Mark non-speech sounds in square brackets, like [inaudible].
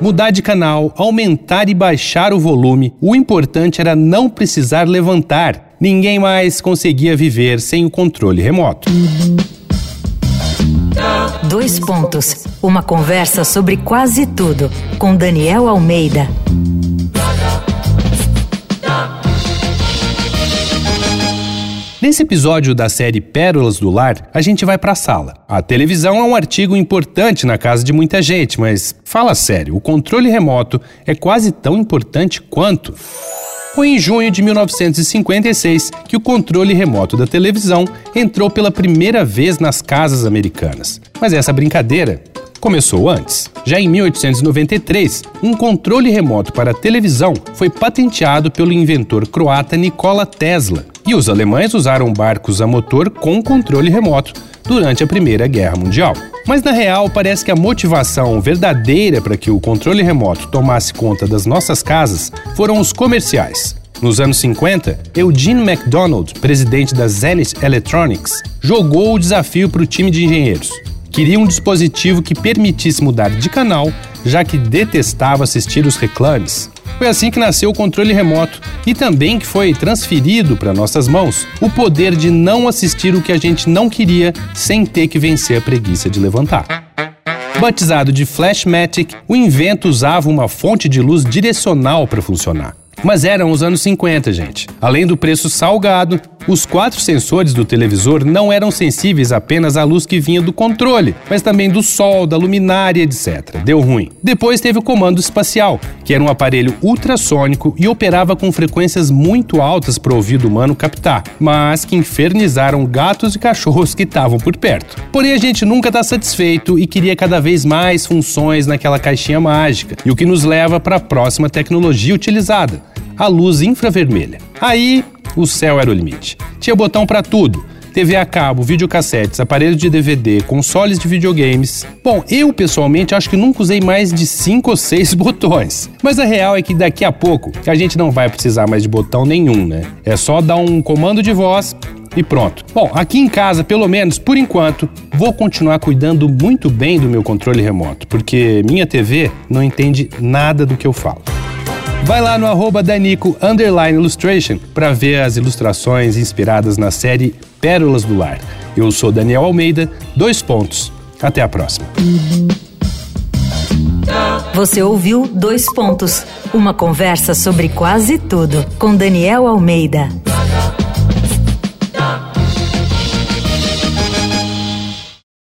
Mudar de canal, aumentar e baixar o volume, o importante era não precisar levantar. Ninguém mais conseguia viver sem o controle remoto. Dois pontos. Uma conversa sobre quase tudo com Daniel Almeida. Nesse episódio da série Pérolas do Lar, a gente vai para a sala. A televisão é um artigo importante na casa de muita gente, mas fala sério, o controle remoto é quase tão importante quanto. Foi em junho de 1956 que o controle remoto da televisão entrou pela primeira vez nas casas americanas. Mas essa brincadeira começou antes. Já em 1893, um controle remoto para televisão foi patenteado pelo inventor croata Nikola Tesla. E os alemães usaram barcos a motor com controle remoto durante a Primeira Guerra Mundial. Mas na real, parece que a motivação verdadeira para que o controle remoto tomasse conta das nossas casas foram os comerciais. Nos anos 50, Eugene MacDonald, presidente da Zenith Electronics, jogou o desafio para o time de engenheiros. Queria um dispositivo que permitisse mudar de canal, já que detestava assistir os reclames. Foi assim que nasceu o controle remoto e também que foi transferido para nossas mãos o poder de não assistir o que a gente não queria sem ter que vencer a preguiça de levantar. Batizado de Flashmatic, o invento usava uma fonte de luz direcional para funcionar. Mas eram os anos 50, gente. Além do preço salgado, os quatro sensores do televisor não eram sensíveis apenas à luz que vinha do controle, mas também do sol, da luminária, etc. Deu ruim. Depois teve o comando espacial, que era um aparelho ultrassônico e operava com frequências muito altas para o ouvido humano captar, mas que infernizaram gatos e cachorros que estavam por perto. Porém, a gente nunca está satisfeito e queria cada vez mais funções naquela caixinha mágica, e o que nos leva para a próxima tecnologia utilizada, a luz infravermelha. Aí o céu era o limite. Tinha botão para tudo. TV a cabo, videocassetes, aparelhos de DVD, consoles de videogames. Bom, eu pessoalmente acho que nunca usei mais de 5 ou 6 [laughs] botões. Mas a real é que daqui a pouco a gente não vai precisar mais de botão nenhum, né? É só dar um comando de voz e pronto. Bom, aqui em casa, pelo menos por enquanto, vou continuar cuidando muito bem do meu controle remoto, porque minha TV não entende nada do que eu falo. Vai lá no arroba Danico Illustration para ver as ilustrações inspiradas na série Pérolas do Lar. Eu sou Daniel Almeida, dois pontos. Até a próxima. Você ouviu Dois Pontos uma conversa sobre quase tudo com Daniel Almeida.